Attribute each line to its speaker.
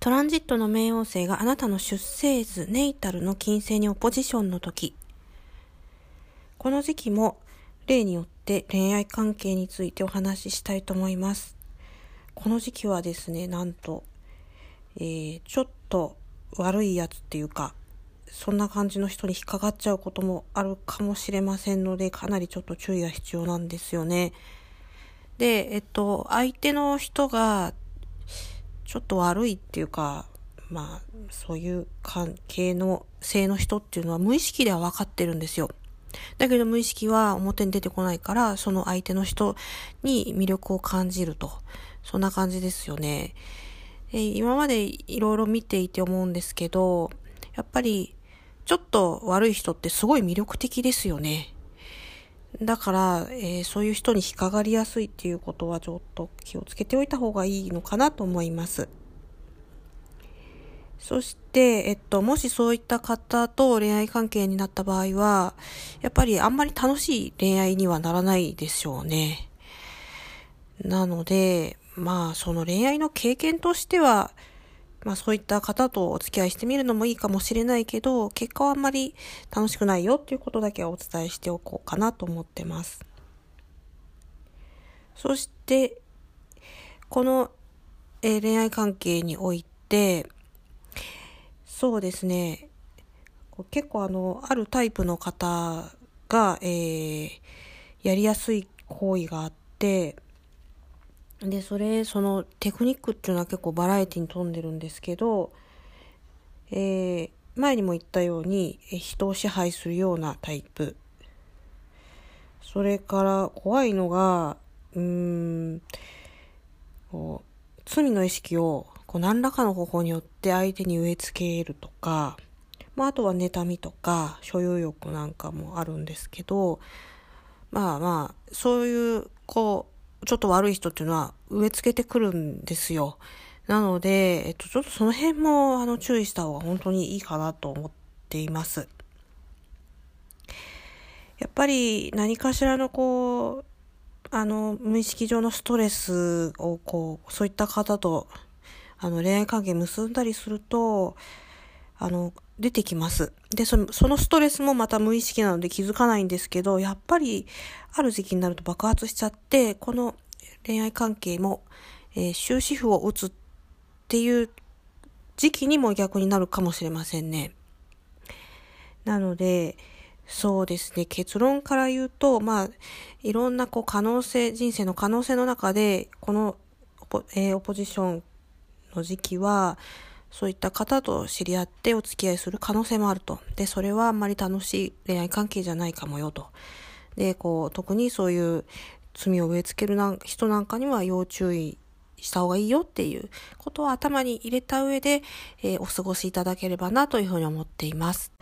Speaker 1: トランジットの冥王星があなたの出生図、ネイタルの金星にオポジションの時。この時期も例によって恋愛関係についてお話ししたいと思います。この時期はですね、なんと、えー、ちょっと悪いやつっていうか、そんな感じの人に引っかかっちゃうこともあるかもしれませんので、かなりちょっと注意が必要なんですよね。で、えっと、相手の人がちょっと悪いっていうか、まあ、そういう関係の性の人っていうのは無意識では分かってるんですよ。だけど無意識は表に出てこないから、その相手の人に魅力を感じると。そんな感じですよね。え今までいろいろ見ていて思うんですけど、やっぱりちょっと悪い人ってすごい魅力的ですよね。だから、えー、そういう人に引っかかりやすいっていうことはちょっと気をつけておいた方がいいのかなと思います。そして、えっと、もしそういった方と恋愛関係になった場合は、やっぱりあんまり楽しい恋愛にはならないでしょうね。なので、まあ、その恋愛の経験としては、まあそういった方とお付き合いしてみるのもいいかもしれないけど、結果はあんまり楽しくないよっていうことだけはお伝えしておこうかなと思ってます。そして、この、えー、恋愛関係において、そうですね、結構あの、あるタイプの方が、えー、やりやすい行為があって、で、それ、そのテクニックっていうのは結構バラエティに富んでるんですけど、えー、前にも言ったように、人を支配するようなタイプ。それから怖いのが、うーん、こう罪の意識をこう何らかの方法によって相手に植え付けるとか、まあ、あとは妬みとか所有欲なんかもあるんですけど、まあまあ、そういう、こう、ちょっと悪い人っていうのは植え付けてくるんですよ。なので、えっと、ちょっとその辺も、あの、注意した方が本当にいいかなと思っています。やっぱり何かしらのこう、あの、無意識上のストレスをこう、そういった方と、あの、恋愛関係結んだりすると、あの、出てきます。で、その、そのストレスもまた無意識なので気づかないんですけど、やっぱり、ある時期になると爆発しちゃって、この恋愛関係も、えー、終止符を打つっていう時期にも逆になるかもしれませんね。なので、そうですね、結論から言うと、まあ、いろんなこう可能性、人生の可能性の中で、この,、えー、オポジションの時期は、そういった方と知り合ってお付き合いする可能性もあると。で、それはあんまり楽しい恋愛関係じゃないかもよと。で、こう、特にそういう罪を植え付けるな人なんかには要注意した方がいいよっていうことを頭に入れた上で、えー、お過ごしいただければなというふうに思っています。